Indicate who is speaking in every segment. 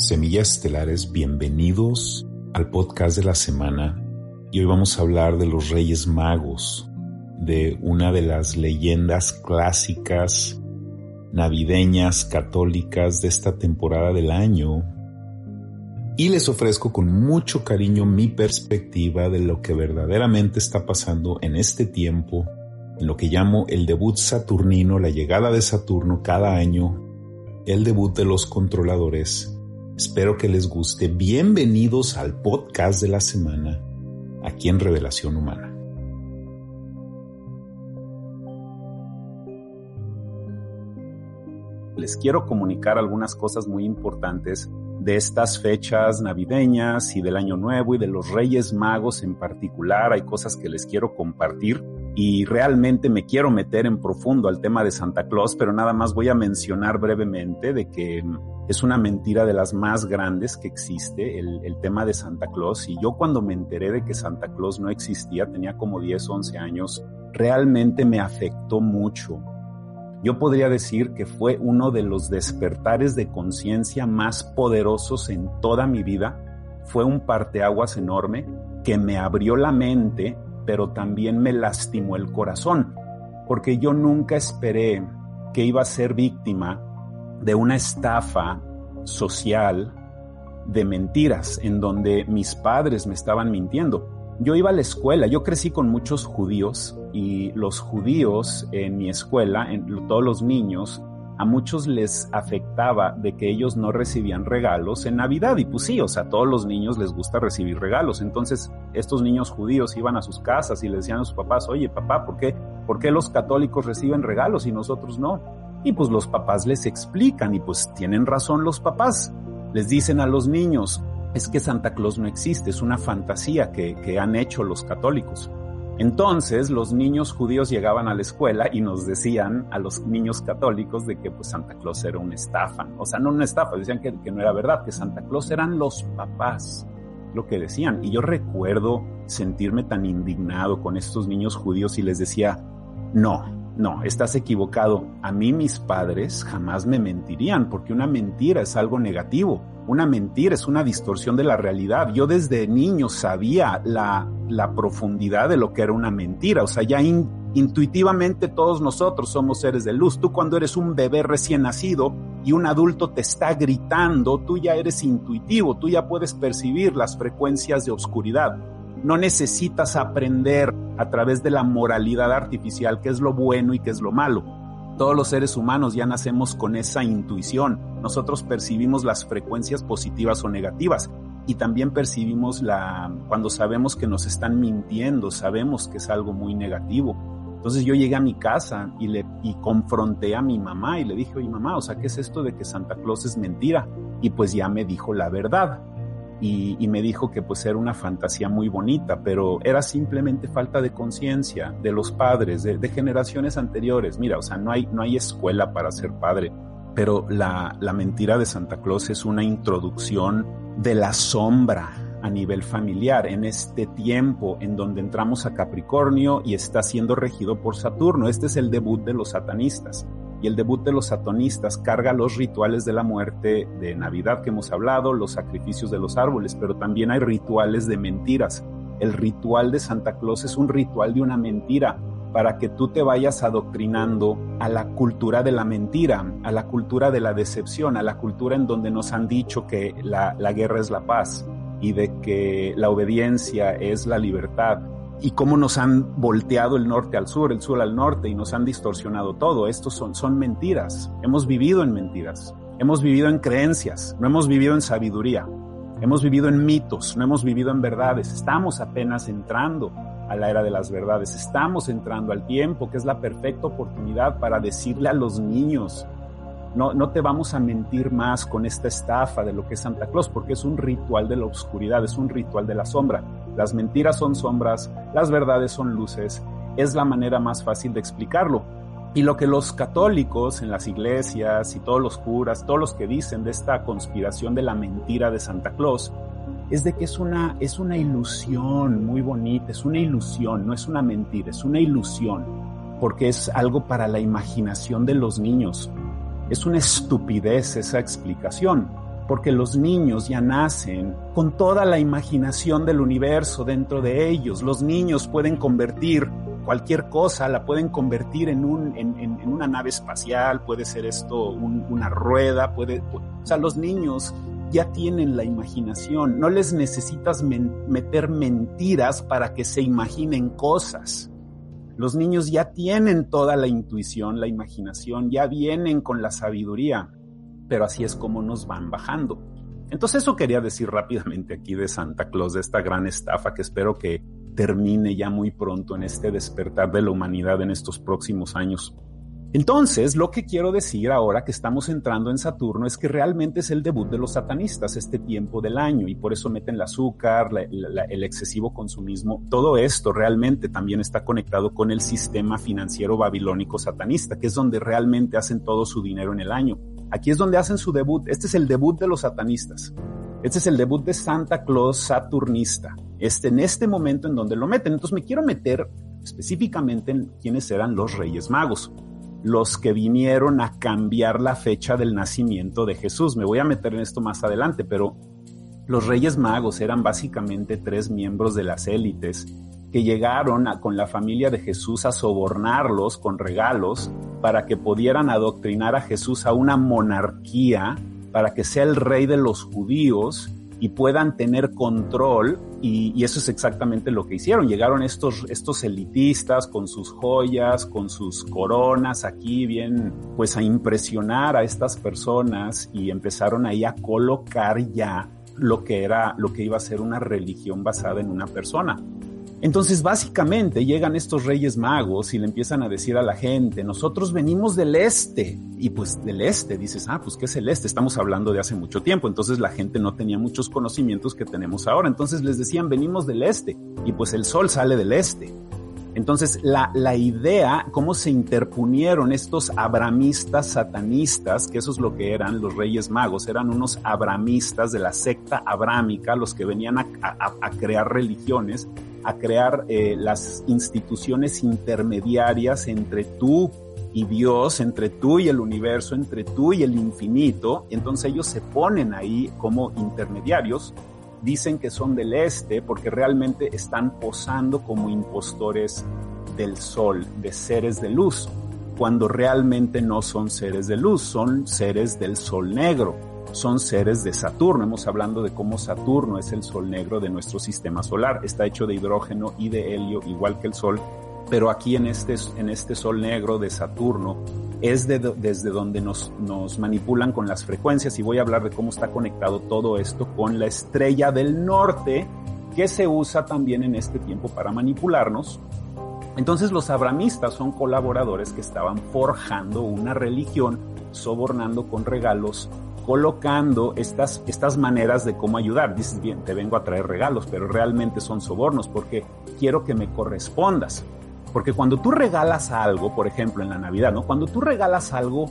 Speaker 1: Semillas Estelares, bienvenidos al podcast de la semana. Y hoy vamos a hablar de los Reyes Magos, de una de las leyendas clásicas navideñas católicas de esta temporada del año. Y les ofrezco con mucho cariño mi perspectiva de lo que verdaderamente está pasando en este tiempo, en lo que llamo el debut saturnino, la llegada de Saturno cada año, el debut de los controladores Espero que les guste. Bienvenidos al podcast de la semana aquí en Revelación Humana. Les quiero comunicar algunas cosas muy importantes de estas fechas navideñas y del Año Nuevo y de los Reyes Magos en particular. Hay cosas que les quiero compartir y realmente me quiero meter en profundo al tema de Santa Claus, pero nada más voy a mencionar brevemente de que es una mentira de las más grandes que existe, el, el, tema de Santa Claus. Y yo cuando me enteré de que Santa Claus no existía, tenía como 10, 11 años, realmente me afectó mucho. Yo podría decir que fue uno de los despertares de conciencia más poderosos en toda mi vida. Fue un parteaguas enorme que me abrió la mente pero también me lastimó el corazón, porque yo nunca esperé que iba a ser víctima de una estafa social de mentiras en donde mis padres me estaban mintiendo. Yo iba a la escuela, yo crecí con muchos judíos y los judíos en mi escuela, en todos los niños, a muchos les afectaba de que ellos no recibían regalos en Navidad. Y pues sí, o sea, a todos los niños les gusta recibir regalos. Entonces, estos niños judíos iban a sus casas y le decían a sus papás, oye, papá, ¿por qué, ¿por qué los católicos reciben regalos y nosotros no? Y pues los papás les explican y pues tienen razón los papás. Les dicen a los niños, es que Santa Claus no existe, es una fantasía que, que han hecho los católicos. Entonces los niños judíos llegaban a la escuela y nos decían a los niños católicos de que pues Santa Claus era una estafa. O sea, no una estafa, decían que, que no era verdad, que Santa Claus eran los papás, lo que decían. Y yo recuerdo sentirme tan indignado con estos niños judíos y les decía, no, no, estás equivocado. A mí mis padres jamás me mentirían porque una mentira es algo negativo. Una mentira es una distorsión de la realidad. Yo desde niño sabía la, la profundidad de lo que era una mentira. O sea, ya intuitivamente todos nosotros somos seres de luz. Tú cuando eres un bebé recién nacido y un adulto te está gritando, tú ya eres intuitivo, tú ya puedes percibir las frecuencias de oscuridad. No necesitas aprender a través de la moralidad artificial qué es lo bueno y qué es lo malo. Todos los seres humanos ya nacemos con esa intuición. Nosotros percibimos las frecuencias positivas o negativas y también percibimos la cuando sabemos que nos están mintiendo, sabemos que es algo muy negativo. Entonces yo llegué a mi casa y le y confronté a mi mamá y le dije, "Oye, mamá, o sea, ¿qué es esto de que Santa Claus es mentira?" Y pues ya me dijo la verdad y, me dijo que pues era una fantasía muy bonita, pero era simplemente falta de conciencia de los padres, de, generaciones anteriores. Mira, o sea, no hay, no hay escuela para ser padre, pero la, la mentira de Santa Claus es una introducción de la sombra a nivel familiar en este tiempo en donde entramos a Capricornio y está siendo regido por Saturno. Este es el debut de los satanistas y el debut de los satonistas carga los rituales de la muerte de Navidad que hemos hablado, los sacrificios de los árboles, pero también hay rituales de mentiras. El ritual de Santa Claus es un ritual de una mentira para que tú te vayas adoctrinando a la cultura de la mentira, a la cultura de la decepción, a la cultura en donde nos han dicho que la, la guerra es la paz y de que la obediencia es la libertad y cómo nos han volteado el norte al sur, el sur al norte y nos han distorsionado todo. Estos son, son mentiras. Hemos vivido en mentiras. Hemos vivido en creencias, no hemos vivido en sabiduría. Hemos vivido en mitos, no hemos vivido en verdades. Estamos apenas entrando a la era de las verdades. Estamos entrando al tiempo, que es la perfecta oportunidad para decirle a los niños, no, no te vamos a mentir más con esta estafa de lo que es Santa Claus, porque es un ritual de la oscuridad, es un ritual de la sombra. Las mentiras son sombras, las verdades son luces. Es la manera más fácil de explicarlo. Y lo que los católicos en las iglesias y todos los curas, todos los que dicen de esta conspiración de la mentira de Santa Claus, es de que es una, es una ilusión muy bonita, es una ilusión, no es una mentira, es una ilusión, porque es algo para la imaginación de los niños. Es una estupidez esa explicación, porque los niños ya nacen con toda la imaginación del universo dentro de ellos. Los niños pueden convertir cualquier cosa, la pueden convertir en, un, en, en, una nave espacial, puede ser esto una rueda, puede, o sea, los niños ya tienen la imaginación, no les necesitas meter mentiras para que se imaginen cosas. Los niños ya tienen toda la intuición, la imaginación, ya vienen con la sabiduría, pero así es como nos van bajando. Entonces eso quería decir rápidamente aquí de Santa Claus, de esta gran estafa que espero que termine ya muy pronto en este despertar de la humanidad en estos próximos años. Entonces, lo que quiero decir ahora que estamos entrando en Saturno es que realmente es el debut de los satanistas este tiempo del año y por eso meten el azúcar, el excesivo consumismo. Todo esto realmente también está conectado con el sistema financiero babilónico satanista, que es donde realmente hacen todo su dinero en el año. Aquí es donde hacen su debut. Este es el debut de los satanistas. Este es el debut de Santa Claus Saturnista. Este, en este momento en donde lo meten. Entonces me quiero meter específicamente en quiénes eran los Reyes Magos los que vinieron a cambiar la fecha del nacimiento de Jesús. Me voy a meter en esto más adelante, pero los Reyes Magos eran básicamente tres miembros de las élites que llegaron a, con la familia de Jesús a sobornarlos con regalos para que pudieran adoctrinar a Jesús a una monarquía, para que sea el rey de los judíos y puedan tener control y, y, eso es exactamente lo que hicieron. Llegaron estos, estos elitistas con sus joyas, con sus coronas aquí bien, pues a impresionar a estas personas y empezaron ahí a colocar ya lo que era, lo que iba a ser una religión basada en una persona. Entonces, básicamente llegan estos reyes magos y le empiezan a decir a la gente, nosotros venimos del este. Y pues del este, dices, ah, pues ¿qué es el este? Estamos hablando de hace mucho tiempo. Entonces la gente no tenía muchos conocimientos que tenemos ahora. Entonces les decían, venimos del este. Y pues el sol sale del este. Entonces, la, la, idea, cómo se interpunieron estos abramistas satanistas, que eso es lo que eran los reyes magos, eran unos abramistas de la secta abrámica, los que venían a, crear religiones a crear eh, las instituciones intermediarias entre tú y Dios, entre tú y el universo, entre tú y el infinito. Entonces ellos se ponen ahí como intermediarios, dicen que son del este porque realmente están posando como impostores del sol, de seres de luz, cuando realmente no son seres de luz, son seres del sol negro son seres de Saturno. Hemos hablando de cómo Saturno es el sol negro de nuestro sistema solar. Está hecho de hidrógeno y de helio, igual que el Sol. Pero aquí en este, en este sol negro de Saturno es de, desde donde nos, nos manipulan con las frecuencias y voy a hablar de cómo está conectado todo esto con la estrella del norte que se usa también en este tiempo para manipularnos. Entonces los abramistas son colaboradores que estaban forjando una religión, sobornando con regalos colocando estas, estas maneras de cómo ayudar. Dices, bien, te vengo a traer regalos, pero realmente son sobornos porque quiero que me correspondas. Porque cuando tú regalas algo, por ejemplo, en la Navidad, ¿no? Cuando tú regalas algo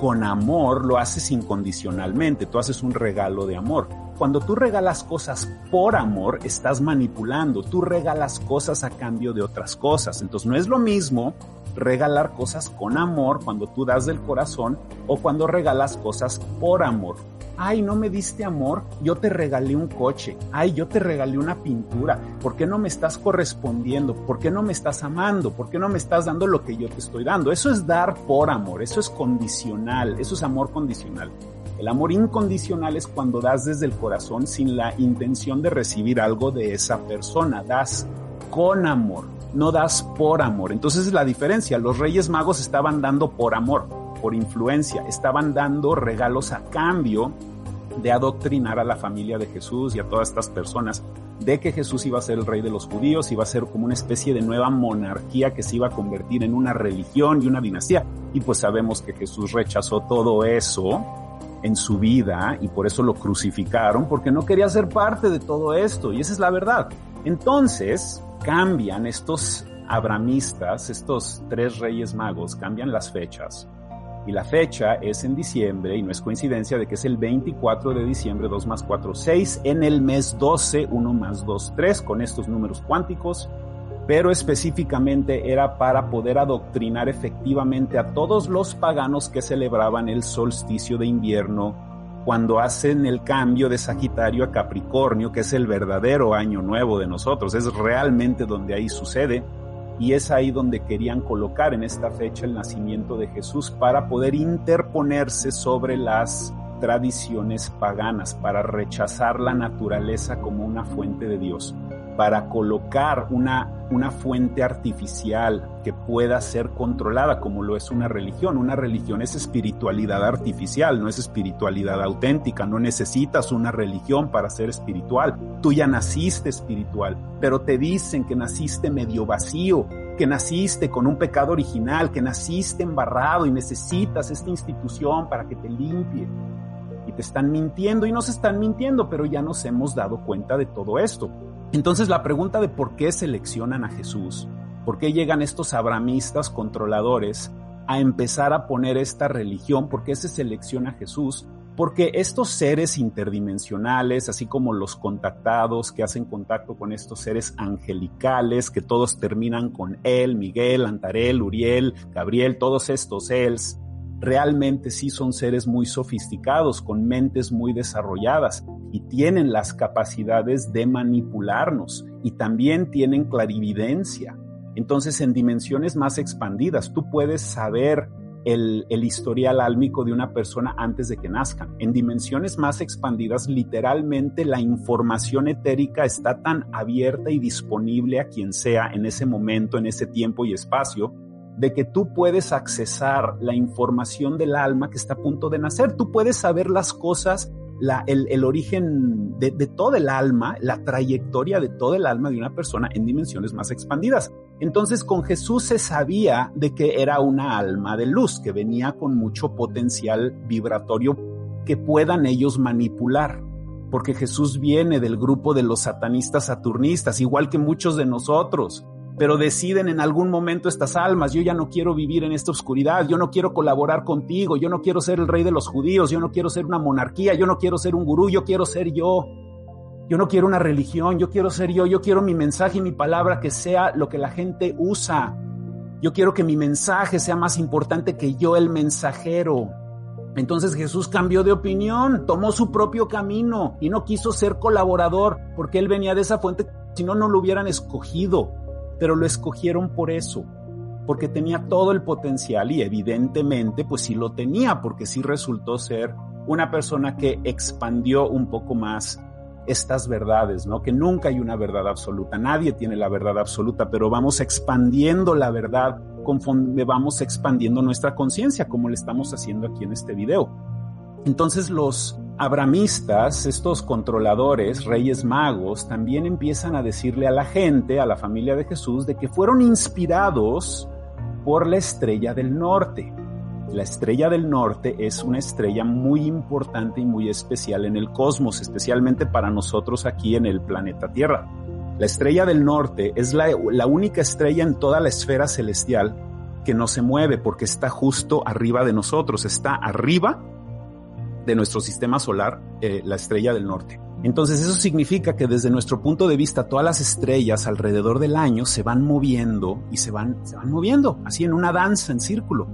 Speaker 1: con amor, lo haces incondicionalmente, tú haces un regalo de amor. Cuando tú regalas cosas por amor, estás manipulando, tú regalas cosas a cambio de otras cosas. Entonces no es lo mismo regalar cosas con amor cuando tú das del corazón o cuando regalas cosas por amor. Ay, no me diste amor, yo te regalé un coche. Ay, yo te regalé una pintura. ¿Por qué no me estás correspondiendo? ¿Por qué no me estás amando? ¿Por qué no me estás dando lo que yo te estoy dando? Eso es dar por amor, eso es condicional, eso es amor condicional. El amor incondicional es cuando das desde el corazón sin la intención de recibir algo de esa persona, das con amor no das por amor. Entonces es la diferencia. Los Reyes Magos estaban dando por amor, por influencia, estaban dando regalos a cambio de adoctrinar a la familia de Jesús y a todas estas personas de que Jesús iba a ser el rey de los judíos, iba a ser como una especie de nueva monarquía que se iba a convertir en una religión y una dinastía. Y pues sabemos que Jesús rechazó todo eso en su vida y por eso lo crucificaron, porque no quería ser parte de todo esto. Y esa es la verdad. Entonces cambian estos abramistas, estos tres reyes magos, cambian las fechas. Y la fecha es en diciembre y no es coincidencia de que es el 24 de diciembre 2 más 4, 6 en el mes 12, 1 más 2, 3 con estos números cuánticos, pero específicamente era para poder adoctrinar efectivamente a todos los paganos que celebraban el solsticio de invierno cuando hacen el cambio de Sagitario a Capricornio, que es el verdadero año nuevo de nosotros, es realmente donde ahí sucede y es ahí donde querían colocar en esta fecha el nacimiento de Jesús para poder interponerse sobre las tradiciones paganas, para rechazar la naturaleza como una fuente de Dios para colocar una, una fuente artificial que pueda ser controlada como lo es una religión. Una religión es espiritualidad artificial, no es espiritualidad auténtica. No necesitas una religión para ser espiritual. Tú ya naciste espiritual, pero te dicen que naciste medio vacío, que naciste con un pecado original, que naciste embarrado y necesitas esta institución para que te limpie. Y te están mintiendo y nos están mintiendo, pero ya nos hemos dado cuenta de todo esto. Entonces la pregunta de por qué seleccionan a Jesús, por qué llegan estos abramistas controladores a empezar a poner esta religión, por qué se selecciona a Jesús, porque estos seres interdimensionales, así como los contactados que hacen contacto con estos seres angelicales, que todos terminan con él, Miguel, Antarel, Uriel, Gabriel, todos estos éls, realmente sí son seres muy sofisticados, con mentes muy desarrolladas y tienen las capacidades de manipularnos y también tienen clarividencia. Entonces, en dimensiones más expandidas, tú puedes saber el, historial álmico de una persona antes de que nazcan. En dimensiones más expandidas, literalmente la información etérica está tan abierta y disponible a quien sea en ese momento, en ese tiempo y espacio, de que tú puedes accesar la información del alma que está a punto de nacer. Tú puedes saber las cosas, el, origen de, de todo el alma, la trayectoria de todo el alma de una persona en dimensiones más expandidas. Entonces con Jesús se sabía de que era una alma de luz, que venía con mucho potencial vibratorio que puedan ellos manipular porque Jesús viene del grupo de los satanistas saturnistas, igual que muchos de nosotros pero deciden en algún momento estas almas, yo ya no quiero vivir en esta oscuridad, yo no quiero colaborar contigo, yo no quiero ser el rey de los judíos, yo no quiero ser una monarquía, yo no quiero ser un gurú, yo quiero ser yo. Yo no quiero una religión, yo quiero ser yo, yo quiero mi mensaje y mi palabra que sea lo que la gente usa. Yo quiero que mi mensaje sea más importante que yo el mensajero. Entonces Jesús cambió de opinión, tomó su propio camino y no quiso ser colaborador porque él venía de esa fuente, si no, no lo hubieran escogido pero lo escogieron por eso, porque tenía todo el potencial y evidentemente pues sí lo tenía, porque sí resultó ser una persona que expandió un poco más estas verdades, ¿no? Que nunca hay una verdad absoluta, nadie tiene la verdad absoluta, pero vamos expandiendo la verdad conforme vamos expandiendo nuestra conciencia, como le estamos haciendo aquí en este video. Entonces los abramistas, estos controladores, reyes magos, también empiezan a decirle a la gente, a la familia de Jesús, de que fueron inspirados por la estrella del norte. La estrella del norte es una estrella muy importante y muy especial en el cosmos, especialmente para nosotros aquí en el planeta Tierra. La estrella del norte es la, la única estrella en toda la esfera celestial que no se mueve porque está justo arriba de nosotros, está arriba de nuestro sistema solar, eh, la estrella del norte. Entonces eso significa que desde nuestro punto de vista todas las estrellas alrededor del año se van moviendo y se van, se van moviendo, así en una danza en círculo.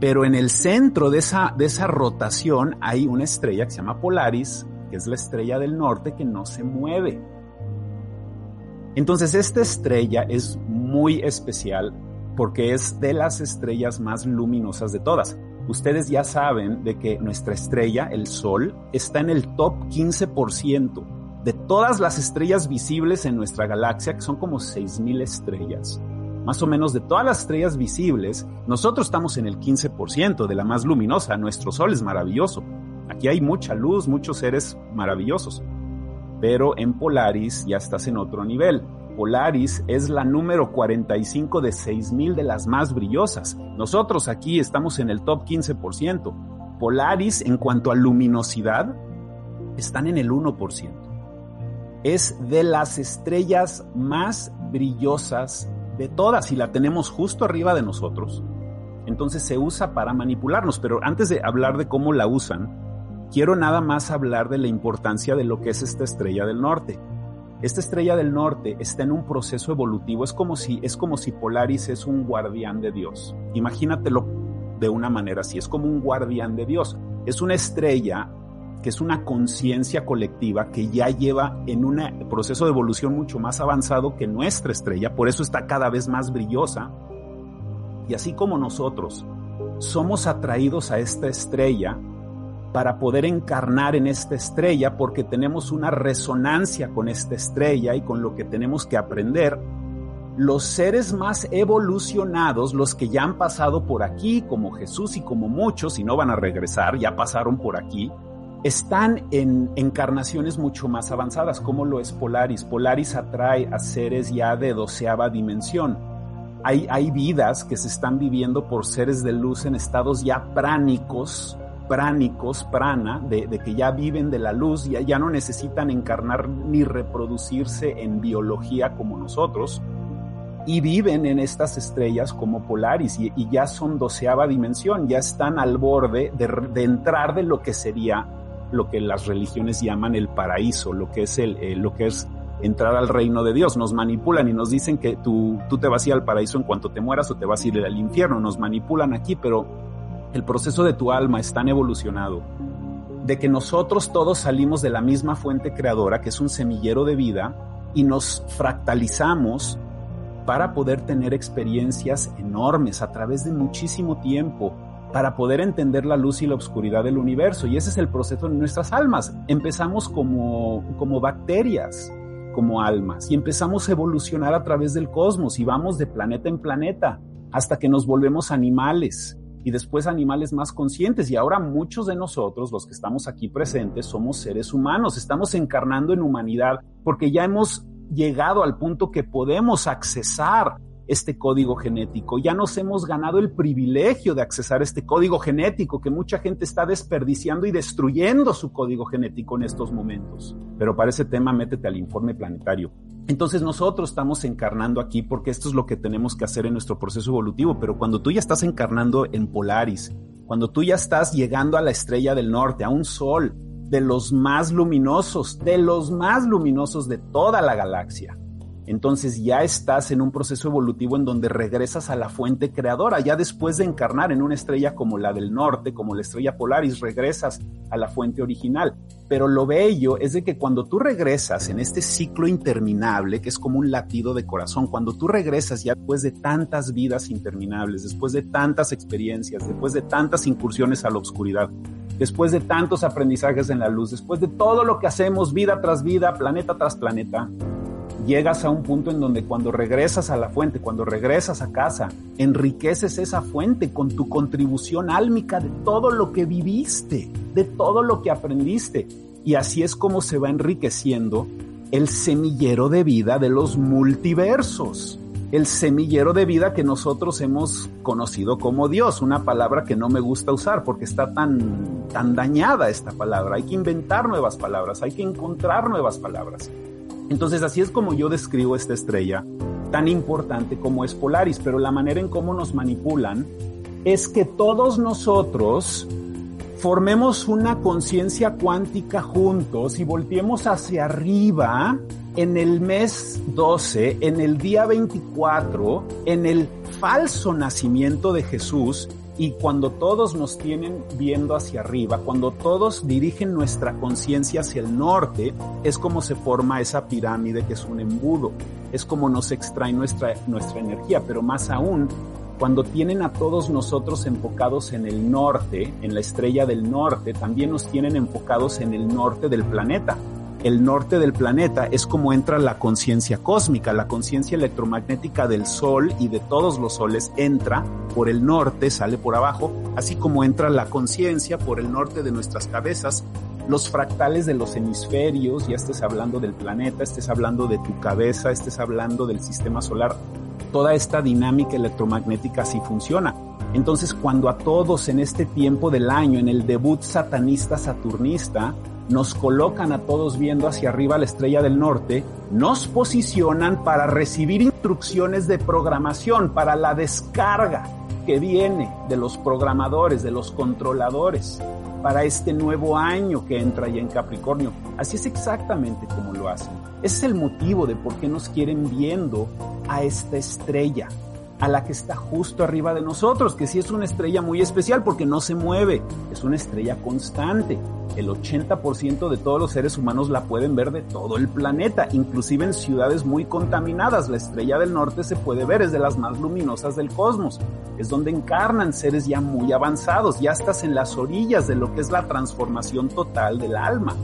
Speaker 1: Pero en el centro de esa, de esa rotación hay una estrella que se llama Polaris, que es la estrella del norte que no se mueve. Entonces esta estrella es muy especial porque es de las estrellas más luminosas de todas. Ustedes ya saben de que nuestra estrella, el Sol, está en el top 15% de todas las estrellas visibles en nuestra galaxia, que son como 6.000 estrellas. Más o menos de todas las estrellas visibles, nosotros estamos en el 15% de la más luminosa. Nuestro Sol es maravilloso. Aquí hay mucha luz, muchos seres maravillosos. pero en Polaris ya estás en otro nivel. Polaris es la número 45 de 6000 de las más brillosas. Nosotros aquí estamos en el top 15%. Polaris en cuanto a luminosidad están en el 1%. Es de las estrellas más brillosas de todas y la tenemos justo arriba de nosotros. Entonces se usa para manipularnos, pero antes de hablar de cómo la usan, quiero nada más hablar de la importancia de lo que es esta estrella del norte. Esta estrella del norte está en un proceso evolutivo, es como si es como si Polaris es un guardián de Dios. Imagínatelo de una manera así, es como un guardián de Dios. Es una estrella que es una conciencia colectiva que ya lleva en un proceso de evolución mucho más avanzado que nuestra estrella, por eso está cada vez más brillosa. Y así como nosotros somos atraídos a esta estrella, para poder encarnar en esta estrella porque tenemos una resonancia con esta estrella y con lo que tenemos que aprender. Los seres más evolucionados, los que ya han pasado por aquí, como Jesús y como muchos, y no van a regresar, ya pasaron por aquí, están en encarnaciones mucho más avanzadas, como lo es Polaris. Polaris atrae a seres ya de doceava dimensión. Hay, hay vidas que se están viviendo por seres de luz en estados ya pránicos, pránicos, prana, de, que ya viven de la luz, ya, ya no necesitan encarnar ni reproducirse en biología como nosotros, y viven en estas estrellas como Polaris y, ya son doceava dimensión, ya están al borde de, entrar de lo que sería lo que las religiones llaman el paraíso, lo que es el, eh, lo que es entrar al reino de Dios. Nos manipulan y nos dicen que tú, tú te vas a al paraíso en cuanto te mueras o te vas al infierno. Nos manipulan aquí, pero el proceso de tu alma es tan evolucionado de que nosotros todos salimos de la misma fuente creadora, que es un semillero de vida, y nos fractalizamos para poder tener experiencias enormes a través de muchísimo tiempo, para poder entender la luz y la oscuridad del universo. Y ese es el proceso en nuestras almas. Empezamos como, como bacterias, como almas, y empezamos a evolucionar a través del cosmos y vamos de planeta en planeta hasta que nos volvemos animales y después animales más conscientes. Y ahora muchos de nosotros, los que estamos aquí presentes, somos seres humanos, estamos encarnando en humanidad porque ya hemos llegado al punto que podemos accesar este código genético. Ya nos hemos ganado el privilegio de accesar este código genético que mucha gente está desperdiciando y destruyendo su código genético en estos momentos. Pero para ese tema métete al informe planetario. Entonces nosotros estamos encarnando aquí porque esto es lo que tenemos que hacer en nuestro proceso evolutivo, pero cuando tú ya estás encarnando en Polaris, cuando tú ya estás llegando a la estrella del norte, a un sol de los más luminosos, de los más luminosos de toda la galaxia, entonces ya estás en un proceso evolutivo en donde regresas a la fuente creadora, ya después de encarnar en una estrella como la del norte, como la estrella Polaris, regresas a la fuente original. Pero lo bello es de que cuando tú regresas en este ciclo interminable, que es como un latido de corazón, cuando tú regresas ya después de tantas vidas interminables, después de tantas experiencias, después de tantas incursiones a la oscuridad, después de tantos aprendizajes en la luz, después de todo lo que hacemos vida tras vida, planeta tras planeta, llegas a un punto en donde cuando regresas a la fuente, cuando regresas a casa, enriqueces esa fuente con tu contribución álmica de todo lo que viviste, de todo lo que aprendiste. Y así es como se va enriqueciendo el semillero de vida de los multiversos. El semillero de vida que nosotros hemos conocido como Dios, una palabra que no me gusta usar porque está tan, tan dañada esta palabra. Hay que inventar nuevas palabras, hay que encontrar nuevas palabras. Entonces así es como yo describo esta estrella tan importante como es Polaris, pero la manera en cómo nos manipulan es que todos nosotros formemos una conciencia cuántica juntos y volteemos hacia arriba en el mes 12, en el día 24, en el falso nacimiento de Jesús y cuando todos nos tienen viendo hacia arriba, cuando todos dirigen nuestra conciencia hacia el norte, es como se forma esa pirámide que es un embudo, es como nos extrae nuestra, nuestra energía, pero más aún, cuando tienen a todos nosotros enfocados en el norte, en la estrella del norte, también nos tienen enfocados en el norte del planeta el norte del planeta es como entra la conciencia cósmica, la conciencia electromagnética del Sol y de todos los soles entra por el norte, sale por abajo, así como entra la conciencia por el norte de nuestras cabezas los fractales de los hemisferios, ya estés hablando del planeta, estés hablando de tu cabeza, estés hablando del sistema solar, toda esta dinámica electromagnética así funciona. Entonces, cuando a todos en este tiempo del año, en el debut satanista saturnista, nos colocan a todos viendo hacia arriba la estrella del norte, nos posicionan para recibir instrucciones de programación, para la descarga que viene de los programadores, de los controladores para este nuevo año que entra ya en Capricornio. Así es exactamente como lo hacen. Es el motivo de por qué nos quieren viendo a esta estrella, a la que está justo arriba de nosotros, que sí es una estrella muy especial porque no se mueve, es una estrella constante. El 80% de todos los seres humanos la pueden ver de todo el planeta, inclusive en ciudades muy contaminadas. La estrella del norte se puede ver, es de las más luminosas del cosmos es donde encarnan seres ya muy avanzados, ya estás en las orillas de lo que es la transformación total del alma.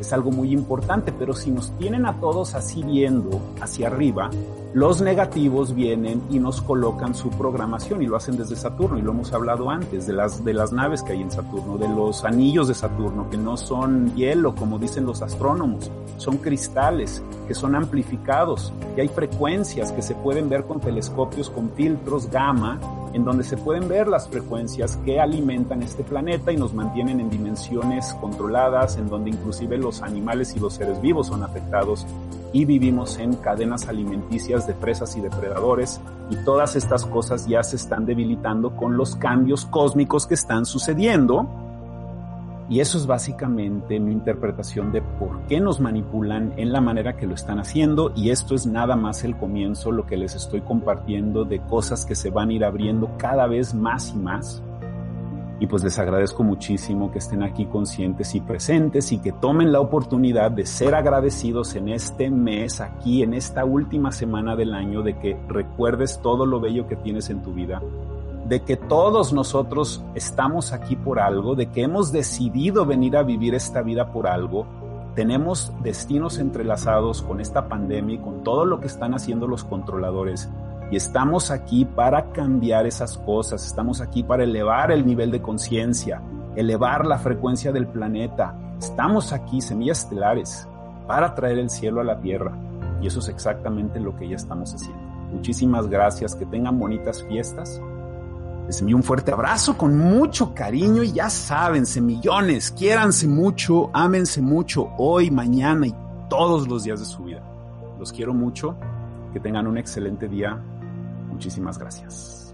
Speaker 1: Es algo muy importante, pero si nos tienen a todos así viendo hacia arriba, los negativos vienen y nos colocan su programación y lo hacen desde Saturno y lo hemos hablado antes de las de las naves que hay en Saturno, de los anillos de Saturno que no son hielo como dicen los astrónomos, son cristales que son amplificados, que hay frecuencias que se pueden ver con telescopios con filtros gamma en donde se pueden ver las frecuencias que alimentan este planeta y nos mantienen en dimensiones controladas, en donde inclusive los animales y los seres vivos son afectados y vivimos en cadenas alimenticias de presas y depredadores y todas estas cosas ya se están debilitando con los cambios cósmicos que están sucediendo. Y eso es básicamente mi interpretación de por qué nos manipulan en la manera que lo están haciendo y esto es nada más el comienzo, lo que les estoy compartiendo de cosas que se van a ir abriendo cada vez más y más y pues les agradezco muchísimo que estén aquí conscientes y presentes y que tomen la oportunidad de ser agradecidos en este mes, aquí, en esta última semana del año, de que recuerdes todo lo bello que tienes en tu vida, de que todos nosotros estamos aquí por algo, de que hemos decidido venir a vivir esta vida por algo. Tenemos destinos entrelazados con esta pandemia y con todo lo que están haciendo los controladores y estamos aquí para cambiar esas cosas, estamos aquí para elevar el nivel de conciencia, elevar la frecuencia del planeta. Estamos aquí, semillas estelares, para traer el cielo a la tierra. Y eso es exactamente lo que ya estamos haciendo. Muchísimas gracias, que tengan bonitas fiestas. Les envío un fuerte abrazo con mucho cariño y ya saben, semillones, quiéranse mucho, ámense mucho hoy, mañana y todos los días de su vida. Los quiero mucho, que tengan un excelente día Muchísimas gracias.